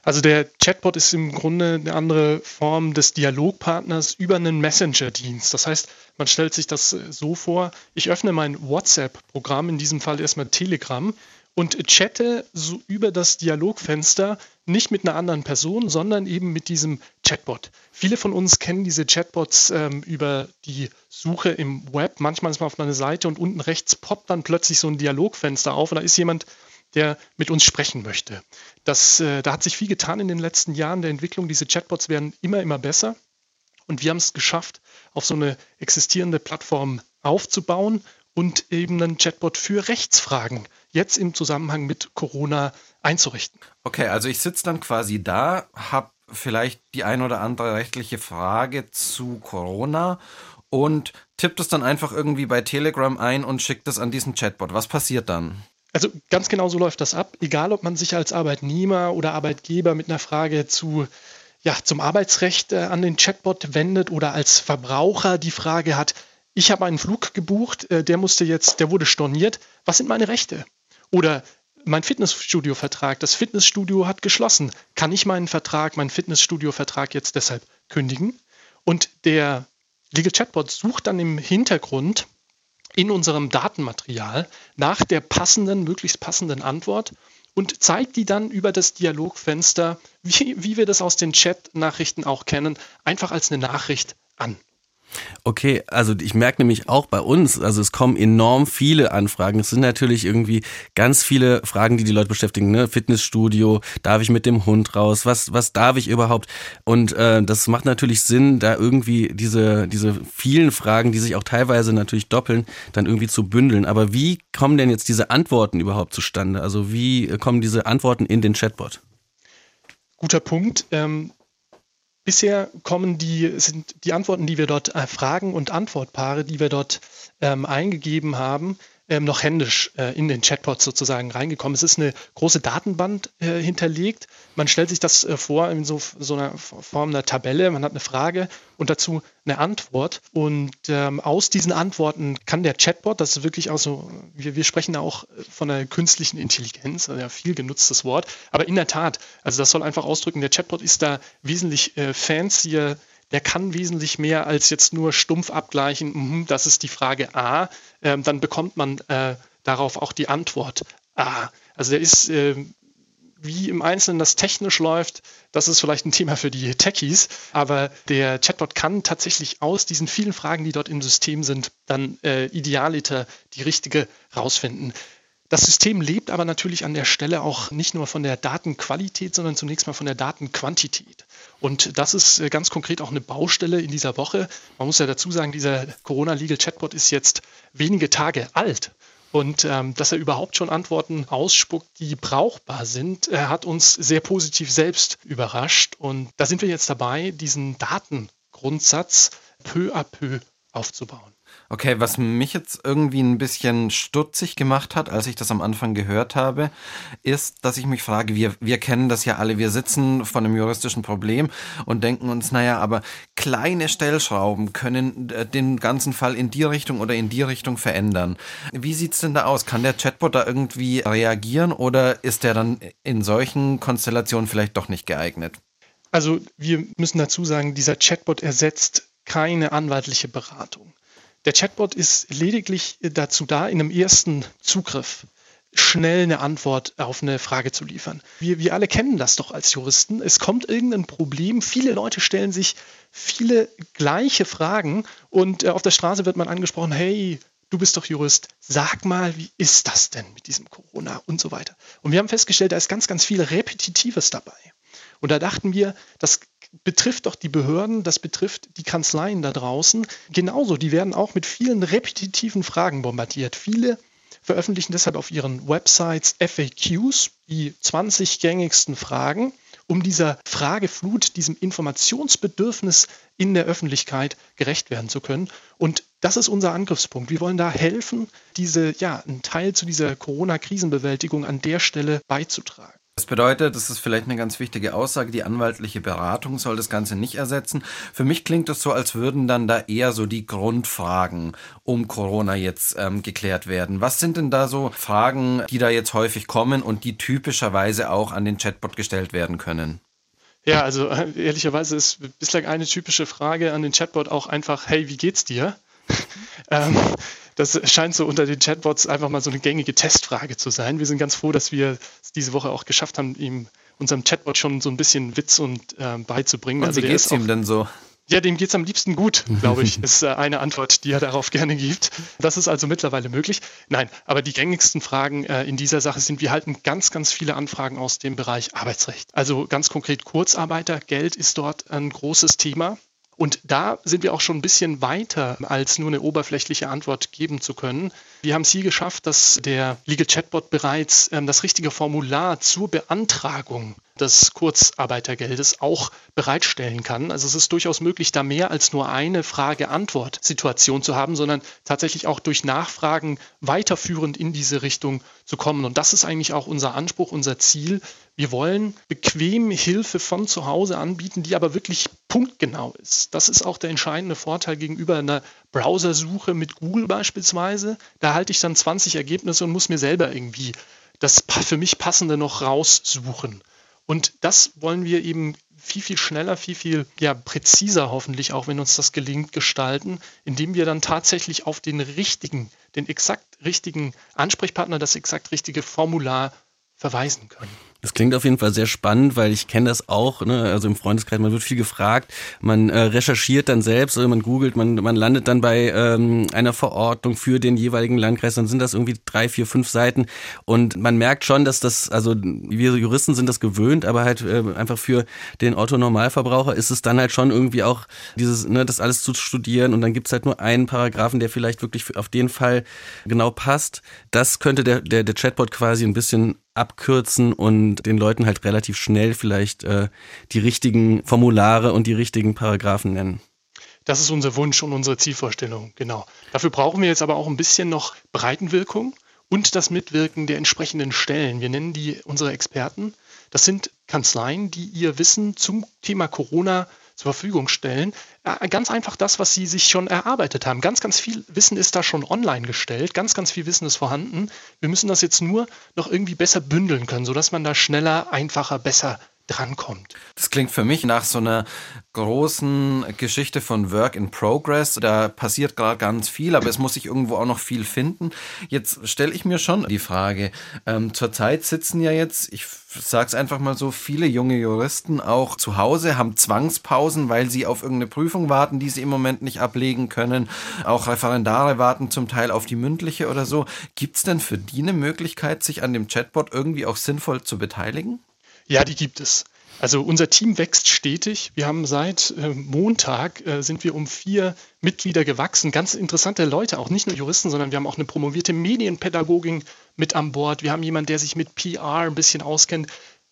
Also der Chatbot ist im Grunde eine andere Form des Dialogpartners über einen Messenger-Dienst. Das heißt, man stellt sich das so vor, ich öffne mein WhatsApp-Programm, in diesem Fall erstmal Telegram, und chatte so über das Dialogfenster nicht mit einer anderen Person, sondern eben mit diesem Chatbot. Viele von uns kennen diese Chatbots ähm, über die Suche im Web. Manchmal ist man auf einer Seite und unten rechts poppt dann plötzlich so ein Dialogfenster auf und da ist jemand, der mit uns sprechen möchte. Das, äh, da hat sich viel getan in den letzten Jahren der Entwicklung. Diese Chatbots werden immer, immer besser. Und wir haben es geschafft, auf so eine existierende Plattform aufzubauen und eben einen Chatbot für Rechtsfragen jetzt im Zusammenhang mit Corona einzurichten. Okay, also ich sitze dann quasi da, habe vielleicht die ein oder andere rechtliche Frage zu Corona und tippt es dann einfach irgendwie bei Telegram ein und schickt es an diesen Chatbot. Was passiert dann? Also ganz genau so läuft das ab. Egal, ob man sich als Arbeitnehmer oder Arbeitgeber mit einer Frage zu ja, zum Arbeitsrecht äh, an den Chatbot wendet oder als Verbraucher die Frage hat, ich habe einen Flug gebucht, äh, der musste jetzt, der wurde storniert. Was sind meine Rechte? Oder mein Fitnessstudio-Vertrag, das Fitnessstudio hat geschlossen. Kann ich meinen Vertrag, meinen Fitnessstudio-Vertrag jetzt deshalb kündigen? Und der Legal Chatbot sucht dann im Hintergrund in unserem Datenmaterial nach der passenden, möglichst passenden Antwort und zeigt die dann über das Dialogfenster, wie, wie wir das aus den Chat-Nachrichten auch kennen, einfach als eine Nachricht an. Okay, also ich merke nämlich auch bei uns, also es kommen enorm viele Anfragen. Es sind natürlich irgendwie ganz viele Fragen, die die Leute beschäftigen. Ne? Fitnessstudio, darf ich mit dem Hund raus? Was, was darf ich überhaupt? Und äh, das macht natürlich Sinn, da irgendwie diese, diese vielen Fragen, die sich auch teilweise natürlich doppeln, dann irgendwie zu bündeln. Aber wie kommen denn jetzt diese Antworten überhaupt zustande? Also wie kommen diese Antworten in den Chatbot? Guter Punkt. Ähm, Bisher kommen die, sind die Antworten, die wir dort, äh, Fragen und Antwortpaare, die wir dort ähm, eingegeben haben, ähm, noch händisch äh, in den Chatbot sozusagen reingekommen. Es ist eine große Datenbank äh, hinterlegt. Man stellt sich das äh, vor in so, so, einer Form einer Tabelle. Man hat eine Frage und dazu eine Antwort. Und ähm, aus diesen Antworten kann der Chatbot, das ist wirklich auch so, wir, wir sprechen da auch von einer künstlichen Intelligenz, also ja viel genutztes Wort. Aber in der Tat, also das soll einfach ausdrücken, der Chatbot ist da wesentlich äh, fancier der kann wesentlich mehr als jetzt nur stumpf abgleichen, mh, das ist die Frage A, ähm, dann bekommt man äh, darauf auch die Antwort A. Also der ist, äh, wie im Einzelnen das technisch läuft, das ist vielleicht ein Thema für die Techies, aber der Chatbot kann tatsächlich aus diesen vielen Fragen, die dort im System sind, dann äh, idealiter die richtige rausfinden. Das System lebt aber natürlich an der Stelle auch nicht nur von der Datenqualität, sondern zunächst mal von der Datenquantität. Und das ist äh, ganz konkret auch eine Baustelle in dieser Woche. Man muss ja dazu sagen, dieser Corona Legal Chatbot ist jetzt wenige Tage alt. Und ähm, dass er überhaupt schon Antworten ausspuckt, die brauchbar sind, er hat uns sehr positiv selbst überrascht. Und da sind wir jetzt dabei, diesen Datengrundsatz peu à peu aufzubauen. Okay, was mich jetzt irgendwie ein bisschen stutzig gemacht hat, als ich das am Anfang gehört habe, ist, dass ich mich frage, wir, wir kennen das ja alle, wir sitzen vor einem juristischen Problem und denken uns, naja, aber kleine Stellschrauben können äh, den ganzen Fall in die Richtung oder in die Richtung verändern. Wie sieht's denn da aus? Kann der Chatbot da irgendwie reagieren oder ist der dann in solchen Konstellationen vielleicht doch nicht geeignet? Also wir müssen dazu sagen, dieser Chatbot ersetzt keine anwaltliche Beratung. Der Chatbot ist lediglich dazu da, in einem ersten Zugriff schnell eine Antwort auf eine Frage zu liefern. Wir, wir alle kennen das doch als Juristen. Es kommt irgendein Problem. Viele Leute stellen sich viele gleiche Fragen und äh, auf der Straße wird man angesprochen, hey, du bist doch Jurist, sag mal, wie ist das denn mit diesem Corona und so weiter. Und wir haben festgestellt, da ist ganz, ganz viel Repetitives dabei. Und da dachten wir, das betrifft doch die Behörden, das betrifft die Kanzleien da draußen. Genauso, die werden auch mit vielen repetitiven Fragen bombardiert. Viele veröffentlichen deshalb auf ihren Websites FAQs, die 20 gängigsten Fragen, um dieser Frageflut, diesem Informationsbedürfnis in der Öffentlichkeit gerecht werden zu können. Und das ist unser Angriffspunkt. Wir wollen da helfen, diese, ja, einen Teil zu dieser Corona-Krisenbewältigung an der Stelle beizutragen. Das bedeutet, das ist vielleicht eine ganz wichtige Aussage, die anwaltliche Beratung soll das Ganze nicht ersetzen. Für mich klingt es so, als würden dann da eher so die Grundfragen um Corona jetzt ähm, geklärt werden. Was sind denn da so Fragen, die da jetzt häufig kommen und die typischerweise auch an den Chatbot gestellt werden können? Ja, also äh, ehrlicherweise ist bislang eine typische Frage an den Chatbot auch einfach, hey, wie geht's dir? ähm, das scheint so unter den Chatbots einfach mal so eine gängige Testfrage zu sein. Wir sind ganz froh, dass wir es diese Woche auch geschafft haben, ihm unserem Chatbot schon so ein bisschen Witz und äh, beizubringen. Und also wie geht's ihm denn so? Ja, dem geht es am liebsten gut, glaube ich, ist äh, eine Antwort, die er darauf gerne gibt. Das ist also mittlerweile möglich. Nein, aber die gängigsten Fragen äh, in dieser Sache sind, wir halten ganz, ganz viele Anfragen aus dem Bereich Arbeitsrecht. Also ganz konkret Kurzarbeitergeld ist dort ein großes Thema. Und da sind wir auch schon ein bisschen weiter, als nur eine oberflächliche Antwort geben zu können. Wir haben es hier geschafft, dass der Legal Chatbot bereits ähm, das richtige Formular zur Beantragung des Kurzarbeitergeldes auch bereitstellen kann. Also es ist durchaus möglich, da mehr als nur eine Frage-Antwort-Situation zu haben, sondern tatsächlich auch durch Nachfragen weiterführend in diese Richtung zu kommen. Und das ist eigentlich auch unser Anspruch, unser Ziel. Wir wollen bequem Hilfe von zu Hause anbieten, die aber wirklich punktgenau ist. Das ist auch der entscheidende Vorteil gegenüber einer Browsersuche mit Google beispielsweise. Da halte ich dann 20 Ergebnisse und muss mir selber irgendwie das für mich passende noch raussuchen. Und das wollen wir eben viel, viel schneller, viel, viel ja, präziser hoffentlich, auch wenn uns das gelingt, gestalten, indem wir dann tatsächlich auf den richtigen, den exakt richtigen Ansprechpartner, das exakt richtige Formular verweisen können. Das klingt auf jeden Fall sehr spannend, weil ich kenne das auch, ne? also im Freundeskreis, man wird viel gefragt, man äh, recherchiert dann selbst oder man googelt, man, man landet dann bei ähm, einer Verordnung für den jeweiligen Landkreis, dann sind das irgendwie drei, vier, fünf Seiten und man merkt schon, dass das, also wir Juristen sind das gewöhnt, aber halt äh, einfach für den Otto-Normalverbraucher ist es dann halt schon irgendwie auch dieses, ne, das alles zu studieren und dann gibt's halt nur einen Paragraphen, der vielleicht wirklich auf den Fall genau passt. Das könnte der, der, der Chatbot quasi ein bisschen abkürzen und den Leuten halt relativ schnell vielleicht äh, die richtigen Formulare und die richtigen Paragraphen nennen. Das ist unser Wunsch und unsere Zielvorstellung, genau. Dafür brauchen wir jetzt aber auch ein bisschen noch Breitenwirkung und das Mitwirken der entsprechenden Stellen. Wir nennen die unsere Experten. Das sind Kanzleien, die ihr Wissen zum Thema Corona zur Verfügung stellen. Äh, ganz einfach das, was Sie sich schon erarbeitet haben. Ganz, ganz viel Wissen ist da schon online gestellt. Ganz, ganz viel Wissen ist vorhanden. Wir müssen das jetzt nur noch irgendwie besser bündeln können, sodass man da schneller, einfacher, besser drankommt. Das klingt für mich nach so einer großen Geschichte von Work in Progress. Da passiert gerade ganz viel, aber es muss sich irgendwo auch noch viel finden. Jetzt stelle ich mir schon die Frage, ähm, zurzeit sitzen ja jetzt, ich sage es einfach mal so, viele junge Juristen auch zu Hause, haben Zwangspausen, weil sie auf irgendeine Prüfung warten, die sie im Moment nicht ablegen können. Auch Referendare warten zum Teil auf die mündliche oder so. Gibt es denn für die eine Möglichkeit, sich an dem Chatbot irgendwie auch sinnvoll zu beteiligen? Ja, die gibt es. Also unser Team wächst stetig. Wir haben seit äh, Montag äh, sind wir um vier Mitglieder gewachsen. Ganz interessante Leute, auch nicht nur Juristen, sondern wir haben auch eine promovierte Medienpädagogin mit an Bord. Wir haben jemanden, der sich mit PR ein bisschen auskennt.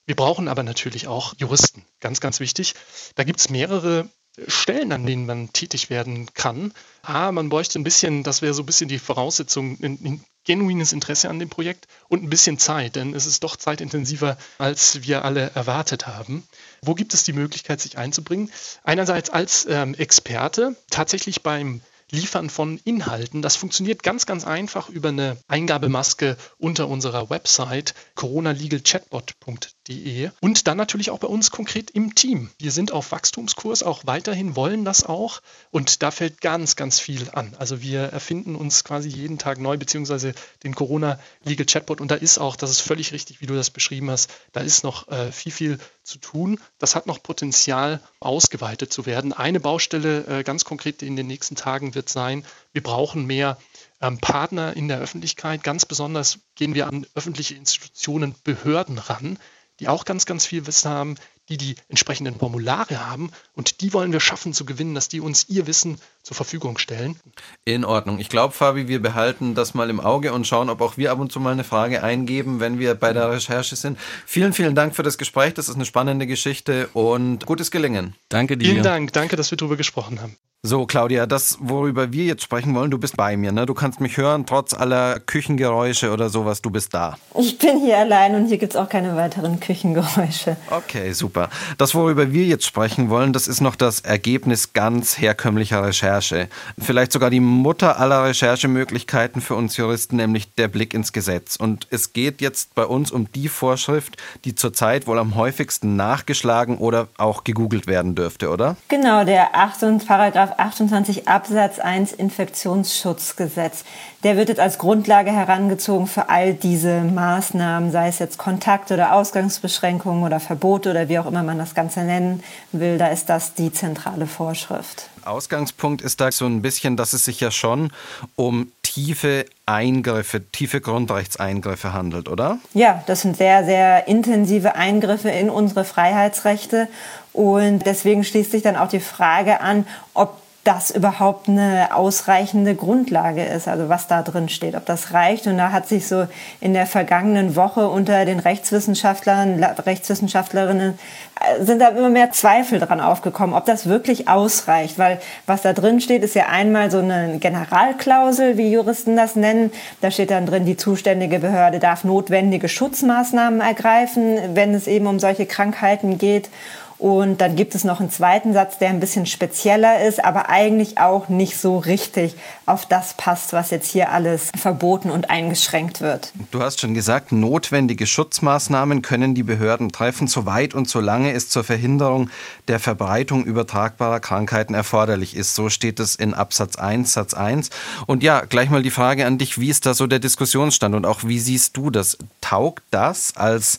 Wir brauchen aber natürlich auch Juristen. Ganz, ganz wichtig. Da gibt es mehrere Stellen, an denen man tätig werden kann. Ah, man bräuchte ein bisschen, das wäre so ein bisschen die Voraussetzung, ein, ein genuines Interesse an dem Projekt und ein bisschen Zeit, denn es ist doch zeitintensiver, als wir alle erwartet haben. Wo gibt es die Möglichkeit, sich einzubringen? Einerseits als ähm, Experte, tatsächlich beim Liefern von Inhalten. Das funktioniert ganz, ganz einfach über eine Eingabemaske unter unserer Website coronalegalchatbot.de und dann natürlich auch bei uns konkret im Team. Wir sind auf Wachstumskurs auch weiterhin, wollen das auch und da fällt ganz, ganz viel an. Also wir erfinden uns quasi jeden Tag neu, beziehungsweise den Corona Legal Chatbot und da ist auch, das ist völlig richtig, wie du das beschrieben hast, da ist noch äh, viel, viel zu tun. Das hat noch Potenzial, ausgeweitet zu werden. Eine Baustelle äh, ganz konkret in den nächsten Tagen wird sein, wir brauchen mehr ähm, Partner in der Öffentlichkeit. Ganz besonders gehen wir an öffentliche Institutionen, Behörden ran, die auch ganz, ganz viel Wissen haben, die die entsprechenden Formulare haben und die wollen wir schaffen zu gewinnen, dass die uns ihr Wissen zur Verfügung stellen. In Ordnung. Ich glaube, Fabi, wir behalten das mal im Auge und schauen, ob auch wir ab und zu mal eine Frage eingeben, wenn wir bei der Recherche sind. Vielen, vielen Dank für das Gespräch. Das ist eine spannende Geschichte und gutes Gelingen. Danke dir. Vielen Dank. Danke, dass wir darüber gesprochen haben. So, Claudia, das, worüber wir jetzt sprechen wollen, du bist bei mir, ne? Du kannst mich hören, trotz aller Küchengeräusche oder sowas, du bist da. Ich bin hier allein und hier gibt es auch keine weiteren Küchengeräusche. Okay, super. Das, worüber wir jetzt sprechen wollen, das ist noch das Ergebnis ganz herkömmlicher Recherche. Vielleicht sogar die Mutter aller Recherchemöglichkeiten für uns Juristen, nämlich der Blick ins Gesetz. Und es geht jetzt bei uns um die Vorschrift, die zurzeit wohl am häufigsten nachgeschlagen oder auch gegoogelt werden dürfte, oder? Genau, der 8 und Paragraph 28 Absatz 1 Infektionsschutzgesetz. Der wird jetzt als Grundlage herangezogen für all diese Maßnahmen, sei es jetzt Kontakt- oder Ausgangsbeschränkungen oder Verbote oder wie auch immer man das Ganze nennen will. Da ist das die zentrale Vorschrift. Ausgangspunkt ist da so ein bisschen, dass es sich ja schon um tiefe Eingriffe, tiefe Grundrechtseingriffe handelt, oder? Ja, das sind sehr, sehr intensive Eingriffe in unsere Freiheitsrechte. Und deswegen schließt sich dann auch die Frage an, ob das überhaupt eine ausreichende Grundlage ist, also was da drin steht, ob das reicht. Und da hat sich so in der vergangenen Woche unter den Rechtswissenschaftlern, Rechtswissenschaftlerinnen äh, sind da immer mehr Zweifel dran aufgekommen, ob das wirklich ausreicht, weil was da drin steht, ist ja einmal so eine Generalklausel, wie Juristen das nennen. Da steht dann drin, die zuständige Behörde darf notwendige Schutzmaßnahmen ergreifen, wenn es eben um solche Krankheiten geht. Und dann gibt es noch einen zweiten Satz, der ein bisschen spezieller ist, aber eigentlich auch nicht so richtig auf das passt, was jetzt hier alles verboten und eingeschränkt wird. Du hast schon gesagt, notwendige Schutzmaßnahmen können die Behörden treffen, soweit und solange es zur Verhinderung der Verbreitung übertragbarer Krankheiten erforderlich ist. So steht es in Absatz 1, Satz 1. Und ja, gleich mal die Frage an dich, wie ist da so der Diskussionsstand und auch wie siehst du das? Taugt das als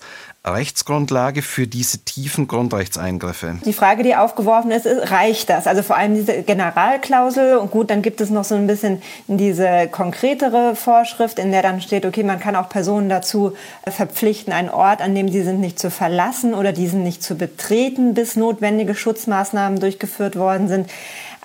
Rechtsgrundlage für diese tiefen Grundrechtseingriffe? Die Frage, die aufgeworfen ist, ist, reicht das? Also vor allem diese Generalklausel und gut, dann gibt es noch so ein bisschen diese konkretere Vorschrift, in der dann steht, okay, man kann auch Personen dazu verpflichten, einen Ort, an dem sie sind, nicht zu verlassen oder diesen nicht zu betreten, bis notwendige Schutzmaßnahmen durchgeführt worden sind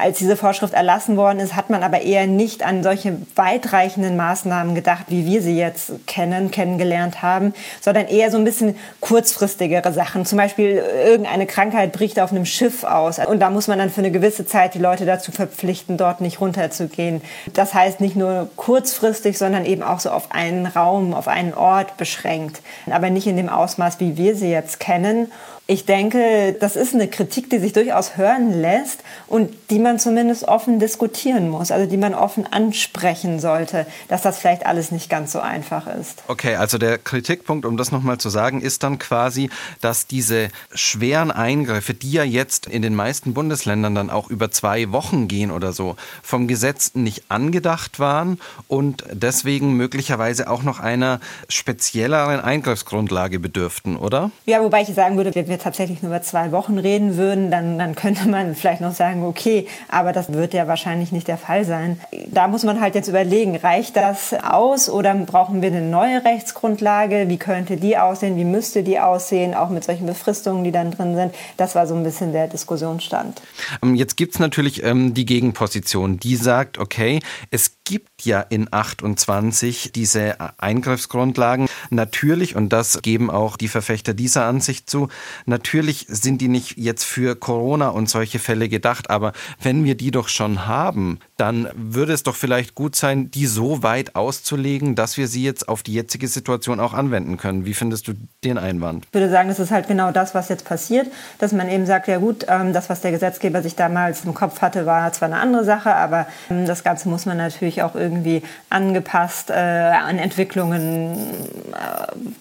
als diese Vorschrift erlassen worden ist, hat man aber eher nicht an solche weitreichenden Maßnahmen gedacht, wie wir sie jetzt kennen, kennengelernt haben, sondern eher so ein bisschen kurzfristigere Sachen. Zum Beispiel irgendeine Krankheit bricht auf einem Schiff aus und da muss man dann für eine gewisse Zeit die Leute dazu verpflichten, dort nicht runterzugehen. Das heißt nicht nur kurzfristig, sondern eben auch so auf einen Raum, auf einen Ort beschränkt, aber nicht in dem Ausmaß, wie wir sie jetzt kennen. Ich denke, das ist eine Kritik, die sich durchaus hören lässt und die man zumindest offen diskutieren muss, also die man offen ansprechen sollte, dass das vielleicht alles nicht ganz so einfach ist. Okay, also der Kritikpunkt, um das nochmal zu sagen, ist dann quasi, dass diese schweren Eingriffe, die ja jetzt in den meisten Bundesländern dann auch über zwei Wochen gehen oder so, vom Gesetz nicht angedacht waren und deswegen möglicherweise auch noch einer spezielleren Eingriffsgrundlage bedürften, oder? Ja, wobei ich sagen würde, wir wir tatsächlich nur über zwei Wochen reden würden, dann, dann könnte man vielleicht noch sagen, okay, aber das wird ja wahrscheinlich nicht der Fall sein. Da muss man halt jetzt überlegen, reicht das aus oder brauchen wir eine neue Rechtsgrundlage? Wie könnte die aussehen? Wie müsste die aussehen? Auch mit solchen Befristungen, die dann drin sind. Das war so ein bisschen der Diskussionsstand. Ähm, jetzt gibt es natürlich ähm, die Gegenposition, die sagt, okay, es gibt ja in 28 diese Eingriffsgrundlagen. Natürlich, und das geben auch die Verfechter dieser Ansicht zu, natürlich sind die nicht jetzt für Corona und solche Fälle gedacht, aber wenn wir die doch schon haben, dann würde es doch vielleicht gut sein, die so weit auszulegen, dass wir sie jetzt auf die jetzige Situation auch anwenden können. Wie findest du den Einwand? Ich würde sagen, das ist halt genau das, was jetzt passiert, dass man eben sagt, ja gut, ähm, das, was der Gesetzgeber sich damals im Kopf hatte, war zwar eine andere Sache, aber ähm, das Ganze muss man natürlich auch irgendwie angepasst äh, an Entwicklungen,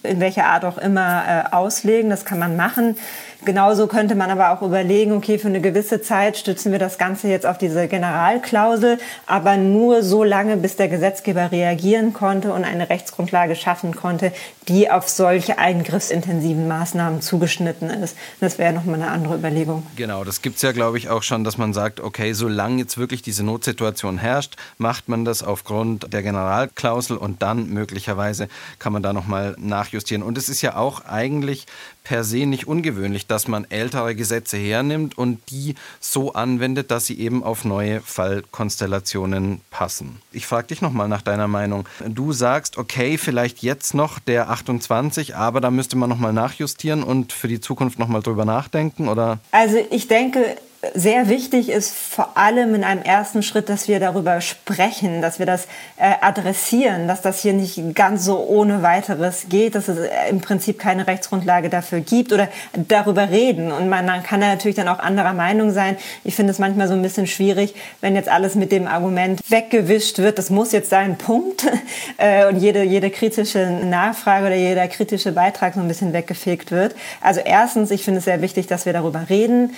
äh, in welcher Art auch immer, äh, auslegen. Das kann man machen. Genauso könnte man aber auch überlegen, okay, für eine gewisse Zeit stützen wir das Ganze jetzt auf diese Generalklausel, aber nur so lange, bis der Gesetzgeber reagieren konnte und eine Rechtsgrundlage schaffen konnte, die auf solche eingriffsintensiven Maßnahmen zugeschnitten ist. Das wäre nochmal eine andere Überlegung. Genau, das gibt es ja, glaube ich, auch schon, dass man sagt, okay, solange jetzt wirklich diese Notsituation herrscht, macht man das aufgrund der Generalklausel und dann möglicherweise kann man da nochmal nachjustieren. Und es ist ja auch eigentlich per se nicht ungewöhnlich, dass man ältere Gesetze hernimmt und die so anwendet, dass sie eben auf neue Fallkonstellationen passen. Ich frage dich nochmal nach deiner Meinung. Du sagst, okay, vielleicht jetzt noch der 28, aber da müsste man nochmal nachjustieren und für die Zukunft nochmal drüber nachdenken, oder? Also ich denke, sehr wichtig ist vor allem in einem ersten Schritt, dass wir darüber sprechen, dass wir das äh, adressieren, dass das hier nicht ganz so ohne weiteres geht, dass es äh, im Prinzip keine Rechtsgrundlage dafür gibt oder darüber reden. Und man, man kann natürlich dann auch anderer Meinung sein. Ich finde es manchmal so ein bisschen schwierig, wenn jetzt alles mit dem Argument weggewischt wird, das muss jetzt sein, Punkt. Äh, und jede, jede kritische Nachfrage oder jeder kritische Beitrag so ein bisschen weggefegt wird. Also erstens, ich finde es sehr wichtig, dass wir darüber reden.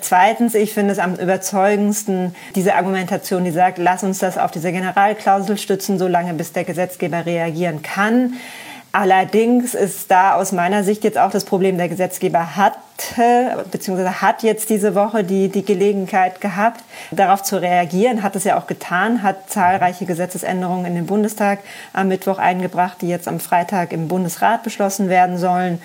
Zweitens, Zweitens, ich finde es am überzeugendsten, diese Argumentation, die sagt, lass uns das auf diese Generalklausel stützen, solange bis der Gesetzgeber reagieren kann. Allerdings ist da aus meiner Sicht jetzt auch das Problem, der Gesetzgeber hat beziehungsweise hat jetzt diese Woche die, die Gelegenheit gehabt, darauf zu reagieren, hat es ja auch getan, hat zahlreiche Gesetzesänderungen in den Bundestag am Mittwoch eingebracht, die jetzt am Freitag im Bundesrat beschlossen werden sollen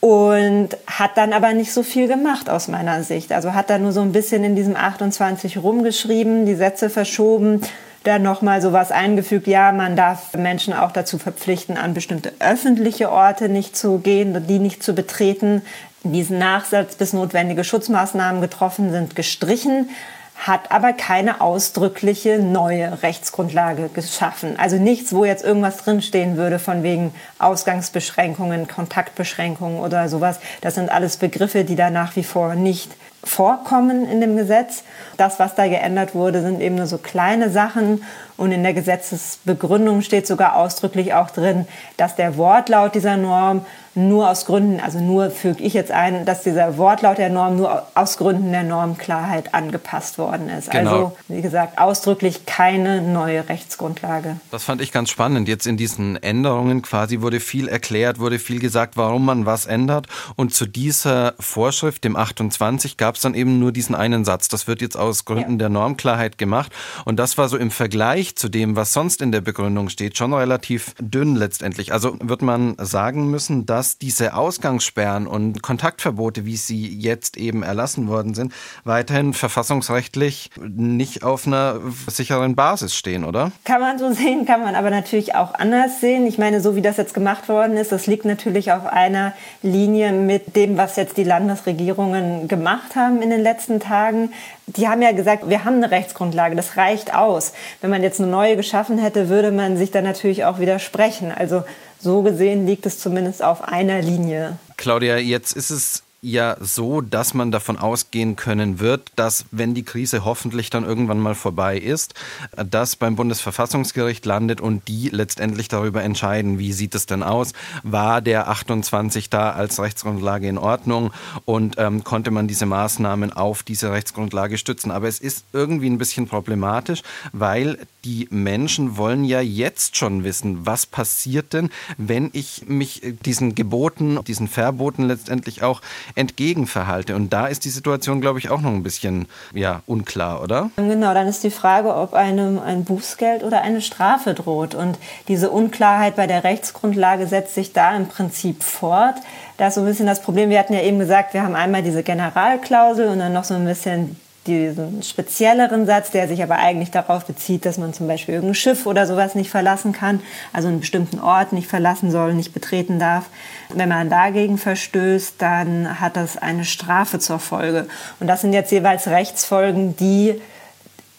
und hat dann aber nicht so viel gemacht aus meiner Sicht. Also hat da nur so ein bisschen in diesem 28 rumgeschrieben, die Sätze verschoben, dann nochmal sowas eingefügt, ja, man darf Menschen auch dazu verpflichten, an bestimmte öffentliche Orte nicht zu gehen, die nicht zu betreten. Diesen Nachsatz, bis notwendige Schutzmaßnahmen getroffen sind, gestrichen hat aber keine ausdrückliche neue Rechtsgrundlage geschaffen. Also nichts, wo jetzt irgendwas drinstehen würde von wegen Ausgangsbeschränkungen, Kontaktbeschränkungen oder sowas. Das sind alles Begriffe, die da nach wie vor nicht vorkommen in dem Gesetz. Das, was da geändert wurde, sind eben nur so kleine Sachen. Und in der Gesetzesbegründung steht sogar ausdrücklich auch drin, dass der Wortlaut dieser Norm nur aus Gründen, also nur füge ich jetzt ein, dass dieser Wortlaut der Norm nur aus Gründen der Normklarheit angepasst worden ist. Genau. Also, wie gesagt, ausdrücklich keine neue Rechtsgrundlage. Das fand ich ganz spannend. Jetzt in diesen Änderungen quasi wurde viel erklärt, wurde viel gesagt, warum man was ändert. Und zu dieser Vorschrift, dem 28, gab es dann eben nur diesen einen Satz. Das wird jetzt aus Gründen ja. der Normklarheit gemacht. Und das war so im Vergleich zu dem, was sonst in der Begründung steht, schon relativ dünn letztendlich. Also wird man sagen müssen, dass dass diese Ausgangssperren und Kontaktverbote, wie sie jetzt eben erlassen worden sind, weiterhin verfassungsrechtlich nicht auf einer sicheren Basis stehen, oder? Kann man so sehen, kann man aber natürlich auch anders sehen. Ich meine, so wie das jetzt gemacht worden ist, das liegt natürlich auf einer Linie mit dem, was jetzt die Landesregierungen gemacht haben in den letzten Tagen. Die haben ja gesagt, wir haben eine Rechtsgrundlage, das reicht aus. Wenn man jetzt eine neue geschaffen hätte, würde man sich dann natürlich auch widersprechen. Also so gesehen liegt es zumindest auf einer Linie. Claudia, jetzt ist es ja so, dass man davon ausgehen können wird, dass wenn die Krise hoffentlich dann irgendwann mal vorbei ist, das beim Bundesverfassungsgericht landet und die letztendlich darüber entscheiden, wie sieht es denn aus, war der 28 da als Rechtsgrundlage in Ordnung und ähm, konnte man diese Maßnahmen auf diese Rechtsgrundlage stützen. Aber es ist irgendwie ein bisschen problematisch, weil die Menschen wollen ja jetzt schon wissen, was passiert denn, wenn ich mich diesen Geboten, diesen Verboten letztendlich auch entgegenverhalte. Und da ist die Situation, glaube ich, auch noch ein bisschen ja, unklar, oder? Genau, dann ist die Frage, ob einem ein Bußgeld oder eine Strafe droht. Und diese Unklarheit bei der Rechtsgrundlage setzt sich da im Prinzip fort. Da ist so ein bisschen das Problem, wir hatten ja eben gesagt, wir haben einmal diese Generalklausel und dann noch so ein bisschen diesen spezielleren Satz, der sich aber eigentlich darauf bezieht, dass man zum Beispiel irgendein Schiff oder sowas nicht verlassen kann, also einen bestimmten Ort nicht verlassen soll, nicht betreten darf. Wenn man dagegen verstößt, dann hat das eine Strafe zur Folge. Und das sind jetzt jeweils Rechtsfolgen, die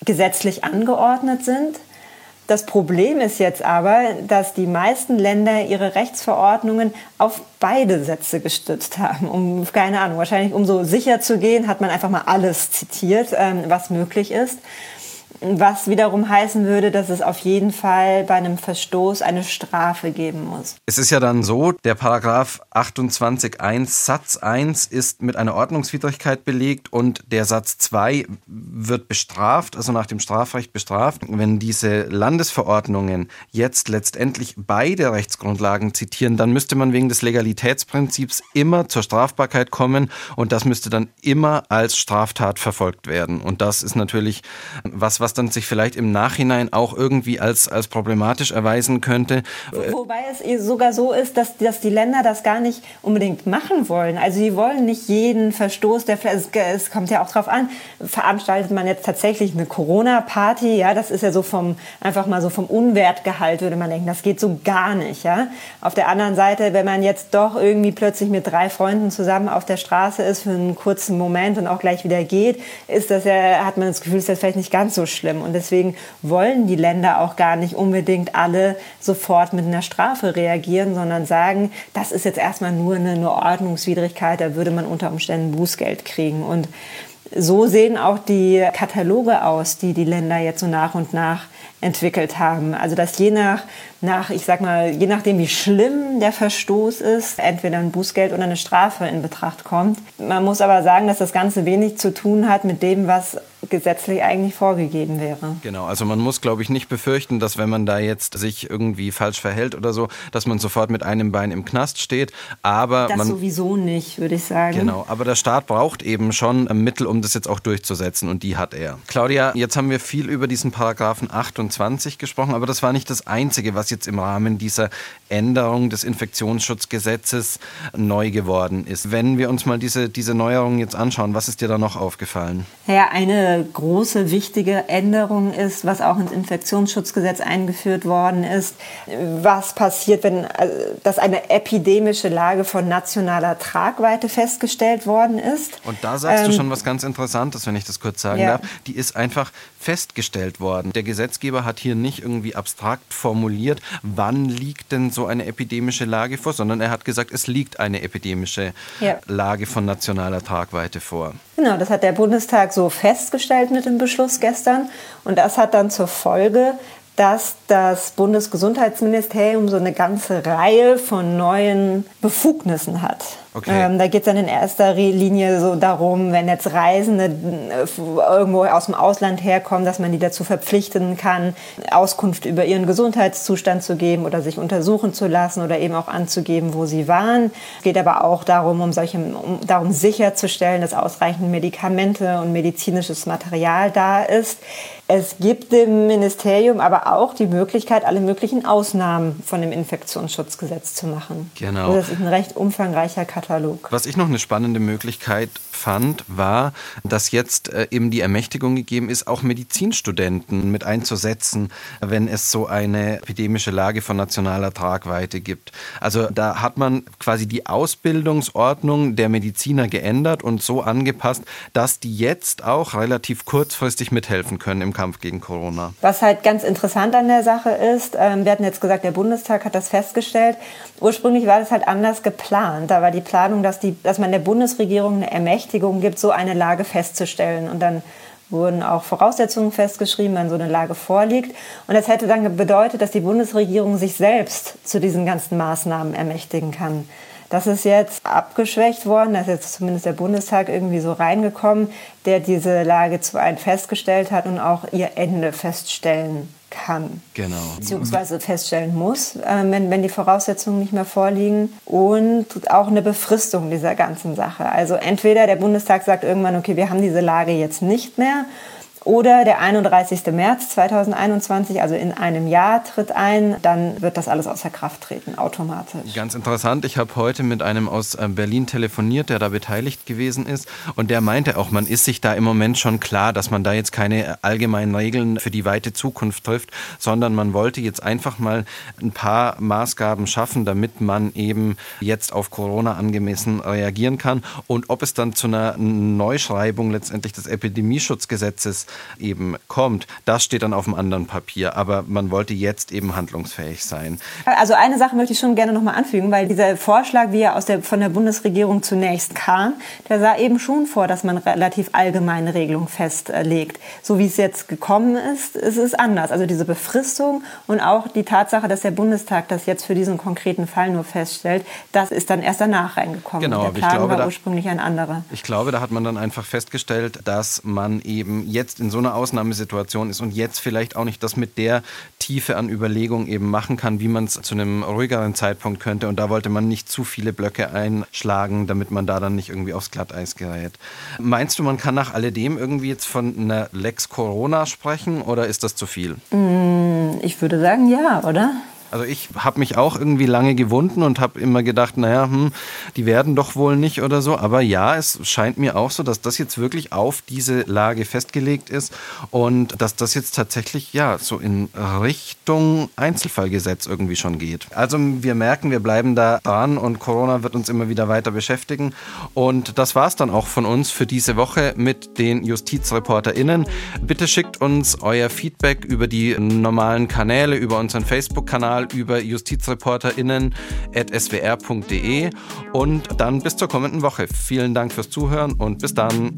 gesetzlich angeordnet sind. Das Problem ist jetzt aber, dass die meisten Länder ihre Rechtsverordnungen auf beide Sätze gestützt haben. Um, keine Ahnung, wahrscheinlich um so sicher zu gehen, hat man einfach mal alles zitiert, ähm, was möglich ist. Was wiederum heißen würde, dass es auf jeden Fall bei einem Verstoß eine Strafe geben muss. Es ist ja dann so, der Paragraph 28.1 Satz 1 ist mit einer Ordnungswidrigkeit belegt und der Satz 2 wird bestraft, also nach dem Strafrecht bestraft. Wenn diese Landesverordnungen jetzt letztendlich beide Rechtsgrundlagen zitieren, dann müsste man wegen des Legalitätsprinzips immer zur Strafbarkeit kommen und das müsste dann immer als Straftat verfolgt werden. Und das ist natürlich was, was was dann sich vielleicht im Nachhinein auch irgendwie als, als problematisch erweisen könnte. Wobei es sogar so ist, dass, dass die Länder das gar nicht unbedingt machen wollen. Also sie wollen nicht jeden Verstoß, der es, es kommt ja auch drauf an, veranstaltet man jetzt tatsächlich eine Corona-Party, ja, das ist ja so vom, einfach mal so vom Unwertgehalt, würde man denken, das geht so gar nicht, ja. Auf der anderen Seite, wenn man jetzt doch irgendwie plötzlich mit drei Freunden zusammen auf der Straße ist für einen kurzen Moment und auch gleich wieder geht, ist das ja, hat man das Gefühl, ist das vielleicht nicht ganz so schlimm schlimm. Und deswegen wollen die Länder auch gar nicht unbedingt alle sofort mit einer Strafe reagieren, sondern sagen, das ist jetzt erstmal nur eine, eine Ordnungswidrigkeit, da würde man unter Umständen Bußgeld kriegen. Und so sehen auch die Kataloge aus, die die Länder jetzt so nach und nach entwickelt haben. Also dass je nach, nach, ich sag mal, je nachdem wie schlimm der Verstoß ist, entweder ein Bußgeld oder eine Strafe in Betracht kommt. Man muss aber sagen, dass das Ganze wenig zu tun hat mit dem, was gesetzlich eigentlich vorgegeben wäre. Genau, also man muss, glaube ich, nicht befürchten, dass wenn man da jetzt sich irgendwie falsch verhält oder so, dass man sofort mit einem Bein im Knast steht. Aber das man, sowieso nicht, würde ich sagen. Genau, aber der Staat braucht eben schon Mittel, um das jetzt auch durchzusetzen und die hat er. Claudia, jetzt haben wir viel über diesen Paragraphen 28 gesprochen, aber das war nicht das Einzige, was was jetzt im Rahmen dieser Änderung des Infektionsschutzgesetzes neu geworden ist. Wenn wir uns mal diese, diese Neuerungen jetzt anschauen, was ist dir da noch aufgefallen? Ja, eine große, wichtige Änderung ist, was auch ins Infektionsschutzgesetz eingeführt worden ist, was passiert, wenn äh, dass eine epidemische Lage von nationaler Tragweite festgestellt worden ist. Und da sagst ähm, du schon was ganz Interessantes, wenn ich das kurz sagen ja. darf. Die ist einfach festgestellt worden. Der Gesetzgeber hat hier nicht irgendwie abstrakt formuliert, wann liegt denn so eine epidemische Lage vor, sondern er hat gesagt, es liegt eine epidemische ja. Lage von nationaler Tragweite vor. Genau, das hat der Bundestag so festgestellt mit dem Beschluss gestern. Und das hat dann zur Folge, dass das Bundesgesundheitsministerium so eine ganze Reihe von neuen Befugnissen hat. Okay. Ähm, da geht es dann in erster Linie so darum, wenn jetzt Reisende äh, irgendwo aus dem Ausland herkommen, dass man die dazu verpflichten kann, Auskunft über ihren Gesundheitszustand zu geben oder sich untersuchen zu lassen oder eben auch anzugeben, wo sie waren. Es geht aber auch darum, um, solche, um darum sicherzustellen, dass ausreichend Medikamente und medizinisches Material da ist. Es gibt dem Ministerium aber auch die Möglichkeit, alle möglichen Ausnahmen von dem Infektionsschutzgesetz zu machen. Genau. Also das ist ein recht umfangreicher Katalog. Was ich noch eine spannende Möglichkeit fand, war, dass jetzt äh, eben die Ermächtigung gegeben ist, auch Medizinstudenten mit einzusetzen, wenn es so eine epidemische Lage von nationaler Tragweite gibt. Also da hat man quasi die Ausbildungsordnung der Mediziner geändert und so angepasst, dass die jetzt auch relativ kurzfristig mithelfen können im Kampf gegen Corona. Was halt ganz interessant an der Sache ist, ähm, wir hatten jetzt gesagt, der Bundestag hat das festgestellt. Ursprünglich war das halt anders geplant. Da war die Planung, dass, die, dass man der Bundesregierung eine Ermächtigung gibt, so eine Lage festzustellen. Und dann wurden auch Voraussetzungen festgeschrieben, wenn so eine Lage vorliegt. Und das hätte dann bedeutet, dass die Bundesregierung sich selbst zu diesen ganzen Maßnahmen ermächtigen kann. Das ist jetzt abgeschwächt worden. Da ist jetzt zumindest der Bundestag irgendwie so reingekommen, der diese Lage zu einem festgestellt hat und auch ihr Ende feststellen kann. Genau. Beziehungsweise feststellen muss, äh, wenn, wenn die Voraussetzungen nicht mehr vorliegen. Und auch eine Befristung dieser ganzen Sache. Also entweder der Bundestag sagt irgendwann, okay, wir haben diese Lage jetzt nicht mehr oder der 31. März 2021, also in einem Jahr, tritt ein. Dann wird das alles außer Kraft treten, automatisch. Ganz interessant. Ich habe heute mit einem aus äh, Berlin telefoniert, der da beteiligt gewesen ist. Und der meinte auch, man ist sich da im Moment schon klar, dass man da jetzt keine allgemeinen Regeln für die weite Zukunft trifft, sondern man wollte jetzt einfach mal ein paar Maßgaben schaffen, damit man eben jetzt auf Corona angemessen reagieren kann. Und ob es dann zu einer Neuschreibung letztendlich des Epidemieschutzgesetzes eben kommt, das steht dann auf einem anderen Papier. Aber man wollte jetzt eben handlungsfähig sein. Also eine Sache möchte ich schon gerne nochmal anfügen, weil dieser Vorschlag, wie er aus der, von der Bundesregierung zunächst kam, der sah eben schon vor, dass man relativ allgemeine Regelungen festlegt. So wie es jetzt gekommen ist, ist es anders. Also diese Befristung und auch die Tatsache, dass der Bundestag das jetzt für diesen konkreten Fall nur feststellt, das ist dann erst danach reingekommen. Genau, der Plan ich glaube, war da, ursprünglich ein anderer. Ich glaube, da hat man dann einfach festgestellt, dass man eben jetzt in so einer Ausnahmesituation ist und jetzt vielleicht auch nicht das mit der Tiefe an Überlegung eben machen kann, wie man es zu einem ruhigeren Zeitpunkt könnte. Und da wollte man nicht zu viele Blöcke einschlagen, damit man da dann nicht irgendwie aufs Glatteis gerät. Meinst du, man kann nach alledem irgendwie jetzt von einer Lex Corona sprechen oder ist das zu viel? Mm, ich würde sagen, ja, oder? Also ich habe mich auch irgendwie lange gewunden und habe immer gedacht, naja, hm, die werden doch wohl nicht oder so. Aber ja, es scheint mir auch so, dass das jetzt wirklich auf diese Lage festgelegt ist und dass das jetzt tatsächlich ja so in Richtung Einzelfallgesetz irgendwie schon geht. Also wir merken, wir bleiben da dran und Corona wird uns immer wieder weiter beschäftigen. Und das war es dann auch von uns für diese Woche mit den JustizreporterInnen. Bitte schickt uns euer Feedback über die normalen Kanäle, über unseren Facebook-Kanal Kanal über justizreporterinnen.swr.de und dann bis zur kommenden Woche. Vielen Dank fürs Zuhören und bis dann.